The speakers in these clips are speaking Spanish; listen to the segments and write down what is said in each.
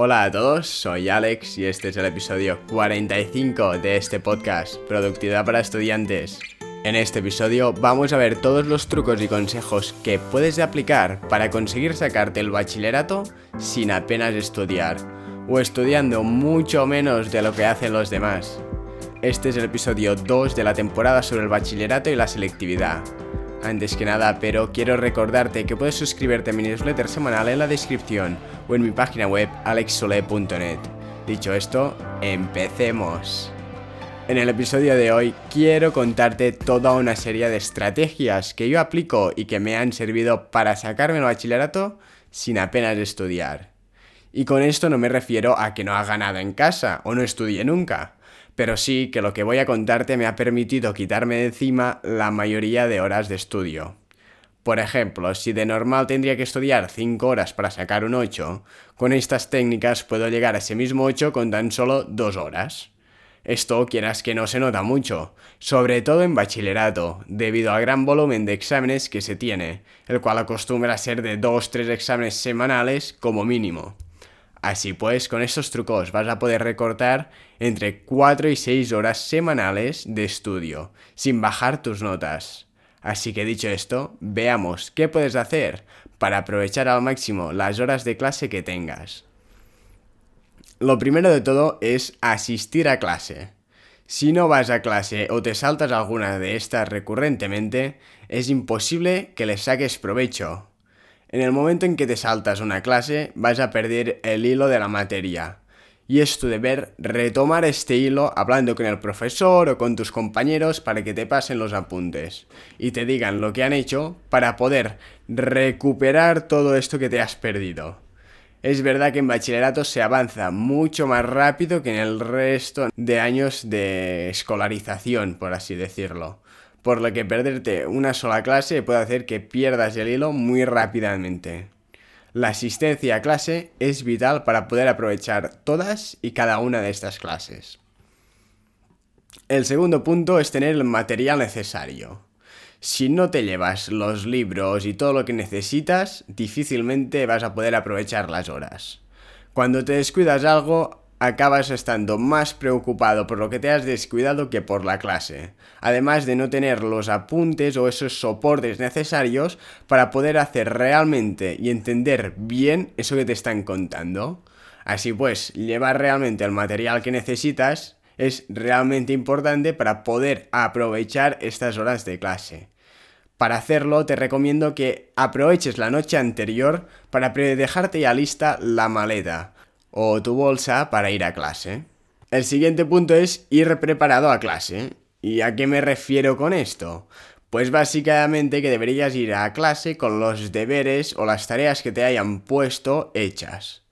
Hola a todos, soy Alex y este es el episodio 45 de este podcast, Productividad para Estudiantes. En este episodio vamos a ver todos los trucos y consejos que puedes aplicar para conseguir sacarte el bachillerato sin apenas estudiar, o estudiando mucho menos de lo que hacen los demás. Este es el episodio 2 de la temporada sobre el bachillerato y la selectividad. Antes que nada, pero quiero recordarte que puedes suscribirte a mi newsletter semanal en la descripción o en mi página web alexsole.net. Dicho esto, empecemos. En el episodio de hoy quiero contarte toda una serie de estrategias que yo aplico y que me han servido para sacarme el bachillerato sin apenas estudiar. Y con esto no me refiero a que no haga nada en casa o no estudie nunca pero sí que lo que voy a contarte me ha permitido quitarme de encima la mayoría de horas de estudio. Por ejemplo, si de normal tendría que estudiar 5 horas para sacar un 8, con estas técnicas puedo llegar a ese mismo 8 con tan solo 2 horas. Esto quieras que no se nota mucho, sobre todo en bachillerato, debido al gran volumen de exámenes que se tiene, el cual acostumbra a ser de 2-3 exámenes semanales como mínimo. Así pues, con estos trucos vas a poder recortar entre 4 y 6 horas semanales de estudio, sin bajar tus notas. Así que dicho esto, veamos qué puedes hacer para aprovechar al máximo las horas de clase que tengas. Lo primero de todo es asistir a clase. Si no vas a clase o te saltas alguna de estas recurrentemente, es imposible que les saques provecho, en el momento en que te saltas una clase, vas a perder el hilo de la materia. Y es tu deber retomar este hilo hablando con el profesor o con tus compañeros para que te pasen los apuntes y te digan lo que han hecho para poder recuperar todo esto que te has perdido. Es verdad que en bachillerato se avanza mucho más rápido que en el resto de años de escolarización, por así decirlo por lo que perderte una sola clase puede hacer que pierdas el hilo muy rápidamente. La asistencia a clase es vital para poder aprovechar todas y cada una de estas clases. El segundo punto es tener el material necesario. Si no te llevas los libros y todo lo que necesitas, difícilmente vas a poder aprovechar las horas. Cuando te descuidas algo, acabas estando más preocupado por lo que te has descuidado que por la clase, además de no tener los apuntes o esos soportes necesarios para poder hacer realmente y entender bien eso que te están contando. Así pues, llevar realmente el material que necesitas es realmente importante para poder aprovechar estas horas de clase. Para hacerlo te recomiendo que aproveches la noche anterior para dejarte ya lista la maleta, o tu bolsa para ir a clase. El siguiente punto es ir preparado a clase. ¿Y a qué me refiero con esto? Pues básicamente que deberías ir a clase con los deberes o las tareas que te hayan puesto hechas.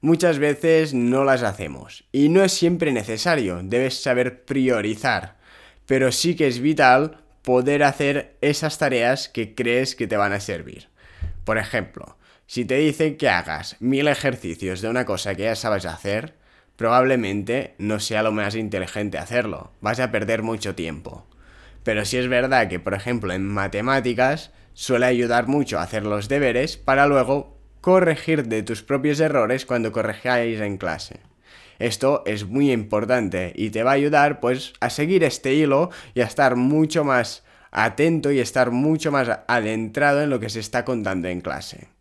Muchas veces no las hacemos y no es siempre necesario, debes saber priorizar, pero sí que es vital poder hacer esas tareas que crees que te van a servir. Por ejemplo, si te dicen que hagas mil ejercicios de una cosa que ya sabes hacer, probablemente no sea lo más inteligente hacerlo, vas a perder mucho tiempo. Pero si es verdad que, por ejemplo, en matemáticas suele ayudar mucho a hacer los deberes para luego corregir de tus propios errores cuando corrijáis en clase. Esto es muy importante y te va a ayudar pues a seguir este hilo y a estar mucho más atento y estar mucho más adentrado en lo que se está contando en clase.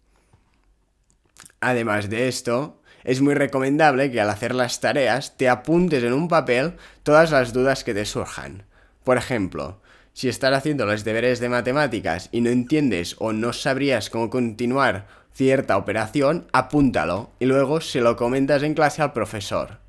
Además de esto, es muy recomendable que al hacer las tareas te apuntes en un papel todas las dudas que te surjan. Por ejemplo, si estás haciendo los deberes de matemáticas y no entiendes o no sabrías cómo continuar cierta operación, apúntalo y luego se lo comentas en clase al profesor.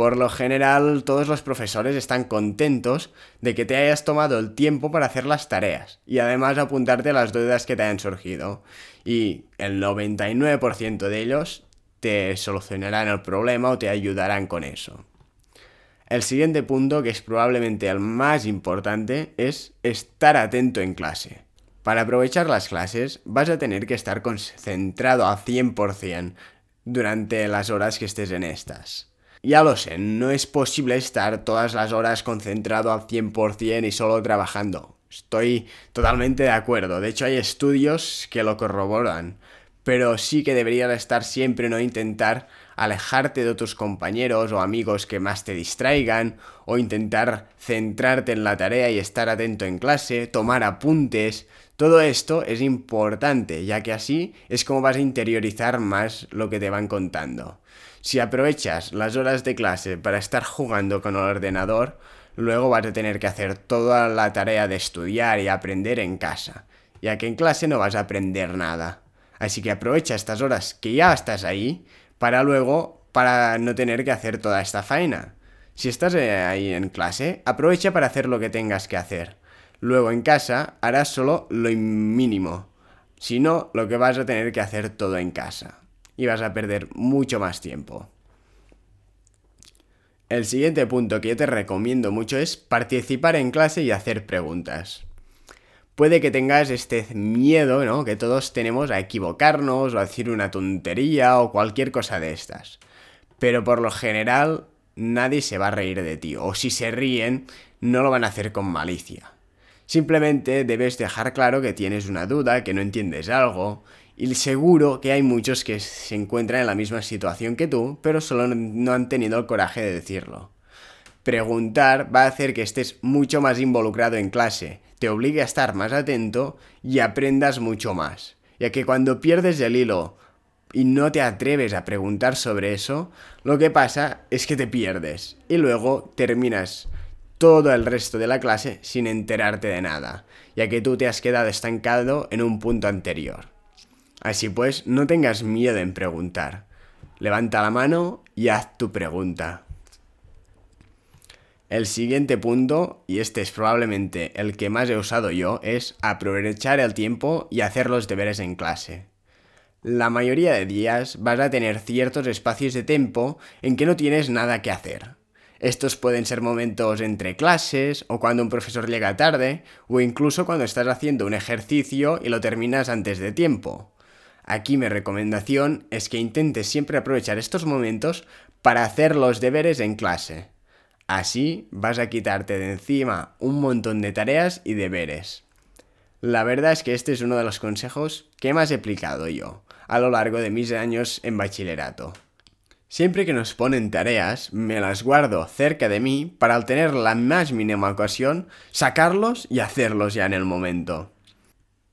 Por lo general, todos los profesores están contentos de que te hayas tomado el tiempo para hacer las tareas y además apuntarte las dudas que te hayan surgido. Y el 99% de ellos te solucionarán el problema o te ayudarán con eso. El siguiente punto, que es probablemente el más importante, es estar atento en clase. Para aprovechar las clases vas a tener que estar concentrado al 100% durante las horas que estés en estas. Ya lo sé, no es posible estar todas las horas concentrado al 100% y solo trabajando. Estoy totalmente de acuerdo, de hecho hay estudios que lo corroboran, pero sí que debería estar siempre no intentar alejarte de otros compañeros o amigos que más te distraigan, o intentar centrarte en la tarea y estar atento en clase, tomar apuntes. Todo esto es importante, ya que así es como vas a interiorizar más lo que te van contando. Si aprovechas las horas de clase para estar jugando con el ordenador, luego vas a tener que hacer toda la tarea de estudiar y aprender en casa, ya que en clase no vas a aprender nada. Así que aprovecha estas horas que ya estás ahí para luego, para no tener que hacer toda esta faena. Si estás eh, ahí en clase, aprovecha para hacer lo que tengas que hacer. Luego en casa harás solo lo mínimo. Si no, lo que vas a tener que hacer todo en casa. Y vas a perder mucho más tiempo. El siguiente punto que yo te recomiendo mucho es participar en clase y hacer preguntas. Puede que tengas este miedo, ¿no? Que todos tenemos a equivocarnos o a decir una tontería o cualquier cosa de estas. Pero por lo general nadie se va a reír de ti. O si se ríen, no lo van a hacer con malicia. Simplemente debes dejar claro que tienes una duda, que no entiendes algo, y seguro que hay muchos que se encuentran en la misma situación que tú, pero solo no han tenido el coraje de decirlo. Preguntar va a hacer que estés mucho más involucrado en clase, te obligue a estar más atento y aprendas mucho más. Ya que cuando pierdes el hilo y no te atreves a preguntar sobre eso, lo que pasa es que te pierdes y luego terminas todo el resto de la clase sin enterarte de nada, ya que tú te has quedado estancado en un punto anterior. Así pues, no tengas miedo en preguntar. Levanta la mano y haz tu pregunta. El siguiente punto, y este es probablemente el que más he usado yo, es aprovechar el tiempo y hacer los deberes en clase. La mayoría de días vas a tener ciertos espacios de tiempo en que no tienes nada que hacer. Estos pueden ser momentos entre clases, o cuando un profesor llega tarde, o incluso cuando estás haciendo un ejercicio y lo terminas antes de tiempo. Aquí mi recomendación es que intentes siempre aprovechar estos momentos para hacer los deberes en clase. Así vas a quitarte de encima un montón de tareas y deberes. La verdad es que este es uno de los consejos que más he aplicado yo a lo largo de mis años en bachillerato. Siempre que nos ponen tareas, me las guardo cerca de mí para al tener la más mínima ocasión, sacarlos y hacerlos ya en el momento.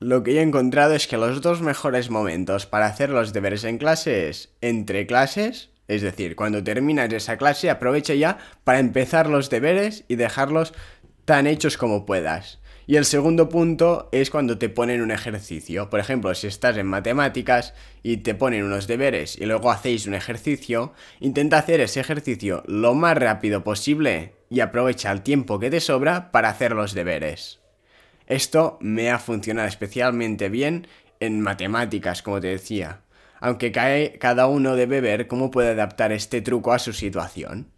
Lo que he encontrado es que los dos mejores momentos para hacer los deberes en clase es entre clases, es decir, cuando terminas esa clase aprovecha ya para empezar los deberes y dejarlos tan hechos como puedas. Y el segundo punto es cuando te ponen un ejercicio. Por ejemplo, si estás en matemáticas y te ponen unos deberes y luego hacéis un ejercicio, intenta hacer ese ejercicio lo más rápido posible y aprovecha el tiempo que te sobra para hacer los deberes. Esto me ha funcionado especialmente bien en matemáticas, como te decía, aunque cada uno debe ver cómo puede adaptar este truco a su situación.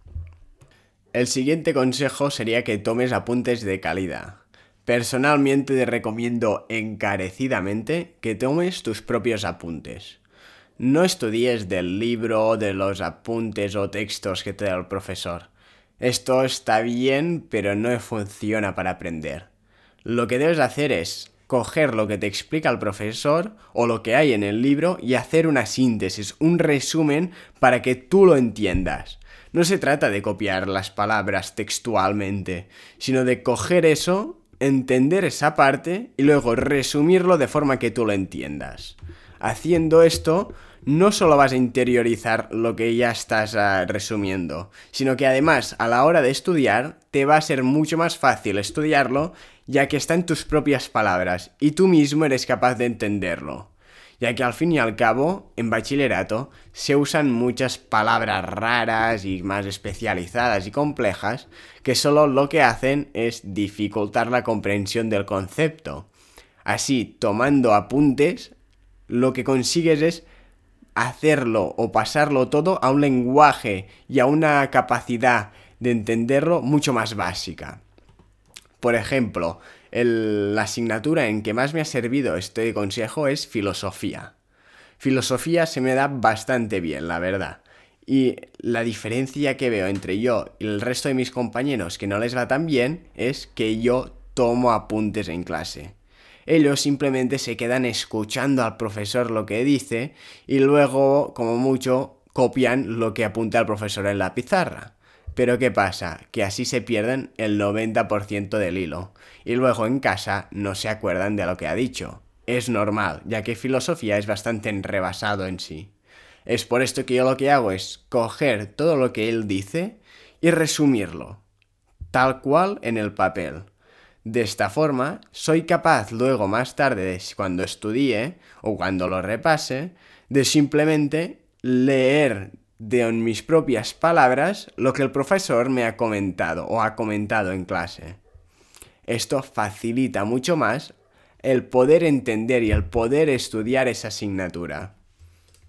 El siguiente consejo sería que tomes apuntes de calidad. Personalmente te recomiendo encarecidamente que tomes tus propios apuntes. No estudies del libro, de los apuntes o textos que te da el profesor. Esto está bien, pero no funciona para aprender. Lo que debes hacer es coger lo que te explica el profesor o lo que hay en el libro y hacer una síntesis, un resumen para que tú lo entiendas. No se trata de copiar las palabras textualmente, sino de coger eso, entender esa parte y luego resumirlo de forma que tú lo entiendas. Haciendo esto, no solo vas a interiorizar lo que ya estás ah, resumiendo, sino que además a la hora de estudiar te va a ser mucho más fácil estudiarlo ya que está en tus propias palabras y tú mismo eres capaz de entenderlo. Ya que al fin y al cabo, en bachillerato, se usan muchas palabras raras y más especializadas y complejas que solo lo que hacen es dificultar la comprensión del concepto. Así, tomando apuntes, lo que consigues es hacerlo o pasarlo todo a un lenguaje y a una capacidad de entenderlo mucho más básica. Por ejemplo, la asignatura en que más me ha servido este consejo es filosofía. Filosofía se me da bastante bien, la verdad. Y la diferencia que veo entre yo y el resto de mis compañeros que no les va tan bien es que yo tomo apuntes en clase. Ellos simplemente se quedan escuchando al profesor lo que dice y luego, como mucho, copian lo que apunta el profesor en la pizarra. Pero ¿qué pasa? Que así se pierden el 90% del hilo y luego en casa no se acuerdan de lo que ha dicho. Es normal, ya que filosofía es bastante rebasado en sí. Es por esto que yo lo que hago es coger todo lo que él dice y resumirlo, tal cual en el papel. De esta forma, soy capaz luego más tarde, cuando estudie o cuando lo repase, de simplemente leer de mis propias palabras lo que el profesor me ha comentado o ha comentado en clase. Esto facilita mucho más el poder entender y el poder estudiar esa asignatura.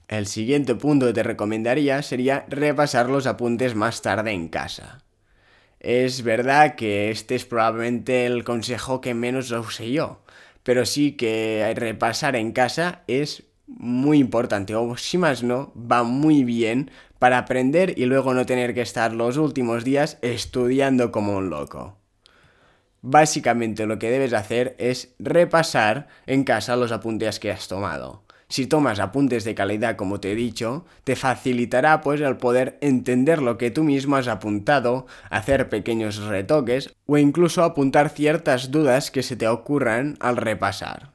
El siguiente punto que te recomendaría sería repasar los apuntes más tarde en casa. Es verdad que este es probablemente el consejo que menos usé yo, pero sí que repasar en casa es muy importante, o si más no, va muy bien para aprender y luego no tener que estar los últimos días estudiando como un loco. Básicamente lo que debes hacer es repasar en casa los apuntes que has tomado. Si tomas apuntes de calidad como te he dicho, te facilitará pues el poder entender lo que tú mismo has apuntado, hacer pequeños retoques o incluso apuntar ciertas dudas que se te ocurran al repasar.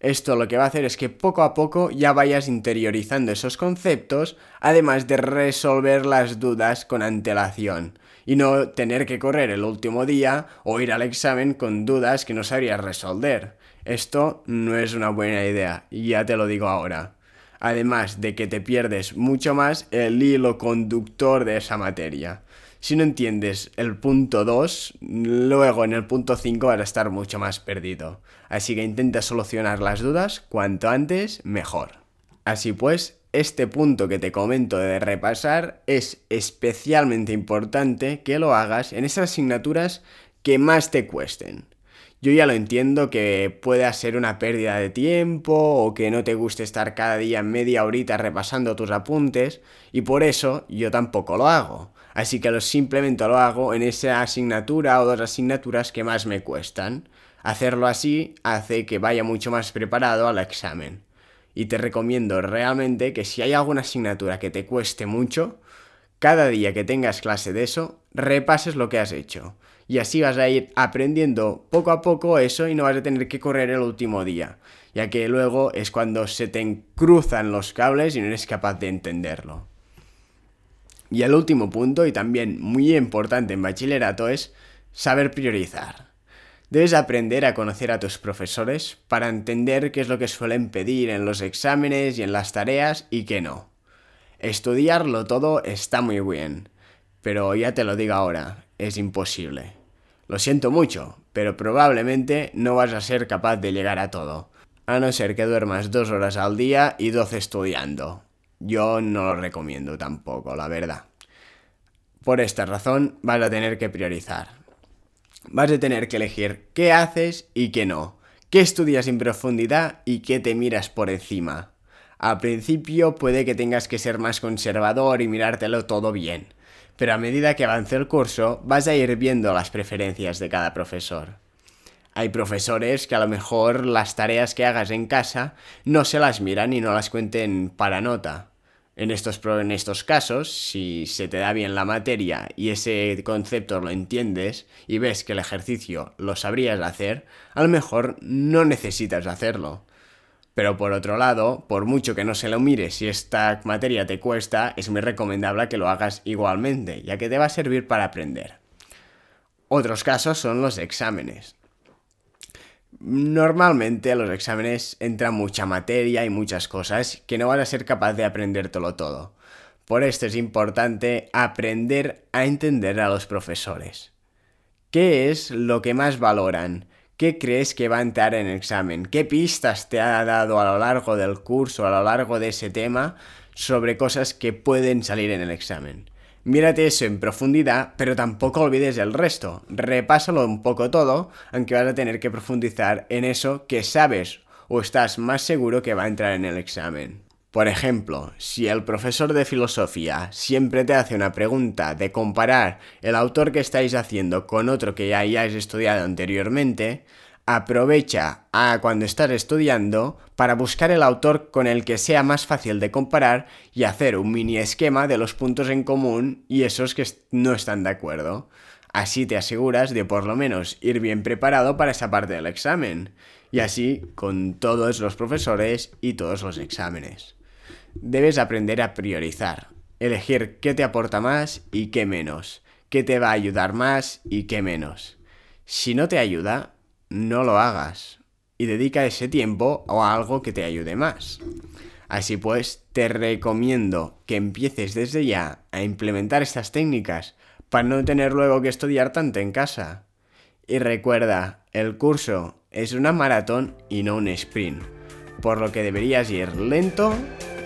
Esto lo que va a hacer es que poco a poco ya vayas interiorizando esos conceptos, además de resolver las dudas con antelación, y no tener que correr el último día o ir al examen con dudas que no sabrías resolver. Esto no es una buena idea, ya te lo digo ahora. Además de que te pierdes mucho más el hilo conductor de esa materia. Si no entiendes el punto 2, luego en el punto 5 vas a estar mucho más perdido. Así que intenta solucionar las dudas cuanto antes mejor. Así pues, este punto que te comento de repasar es especialmente importante que lo hagas en esas asignaturas que más te cuesten. Yo ya lo entiendo que pueda ser una pérdida de tiempo o que no te guste estar cada día media horita repasando tus apuntes y por eso yo tampoco lo hago. Así que lo simplemente lo hago en esa asignatura o dos asignaturas que más me cuestan. Hacerlo así hace que vaya mucho más preparado al examen. Y te recomiendo realmente que si hay alguna asignatura que te cueste mucho, cada día que tengas clase de eso, repases lo que has hecho y así vas a ir aprendiendo poco a poco eso y no vas a tener que correr el último día, ya que luego es cuando se te cruzan los cables y no eres capaz de entenderlo. Y el último punto, y también muy importante en bachillerato, es saber priorizar. Debes aprender a conocer a tus profesores para entender qué es lo que suelen pedir en los exámenes y en las tareas y qué no. Estudiarlo todo está muy bien, pero ya te lo digo ahora, es imposible. Lo siento mucho, pero probablemente no vas a ser capaz de llegar a todo, a no ser que duermas dos horas al día y doce estudiando. Yo no lo recomiendo tampoco, la verdad. Por esta razón vas a tener que priorizar. Vas a tener que elegir qué haces y qué no, qué estudias en profundidad y qué te miras por encima. Al principio puede que tengas que ser más conservador y mirártelo todo bien, pero a medida que avance el curso vas a ir viendo las preferencias de cada profesor. Hay profesores que a lo mejor las tareas que hagas en casa no se las miran y no las cuenten para nota. En estos, en estos casos, si se te da bien la materia y ese concepto lo entiendes y ves que el ejercicio lo sabrías hacer, a lo mejor no necesitas hacerlo. Pero por otro lado, por mucho que no se lo mires si esta materia te cuesta, es muy recomendable que lo hagas igualmente, ya que te va a servir para aprender. Otros casos son los exámenes. Normalmente a los exámenes entra mucha materia y muchas cosas que no van a ser capaz de aprendértelo todo. Por esto es importante aprender a entender a los profesores. ¿Qué es lo que más valoran? ¿Qué crees que va a entrar en el examen? ¿Qué pistas te ha dado a lo largo del curso, a lo largo de ese tema, sobre cosas que pueden salir en el examen? Mírate eso en profundidad, pero tampoco olvides el resto. Repásalo un poco todo, aunque vas a tener que profundizar en eso que sabes o estás más seguro que va a entrar en el examen. Por ejemplo, si el profesor de filosofía siempre te hace una pregunta de comparar el autor que estáis haciendo con otro que ya hayáis estudiado anteriormente, Aprovecha a cuando estás estudiando para buscar el autor con el que sea más fácil de comparar y hacer un mini esquema de los puntos en común y esos que no están de acuerdo. Así te aseguras de por lo menos ir bien preparado para esa parte del examen. Y así con todos los profesores y todos los exámenes. Debes aprender a priorizar, elegir qué te aporta más y qué menos, qué te va a ayudar más y qué menos. Si no te ayuda, no lo hagas y dedica ese tiempo a algo que te ayude más. Así pues, te recomiendo que empieces desde ya a implementar estas técnicas para no tener luego que estudiar tanto en casa. Y recuerda, el curso es una maratón y no un sprint, por lo que deberías ir lento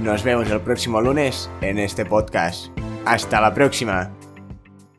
Nos vemos el próximo lunes en este podcast. Hasta la próxima.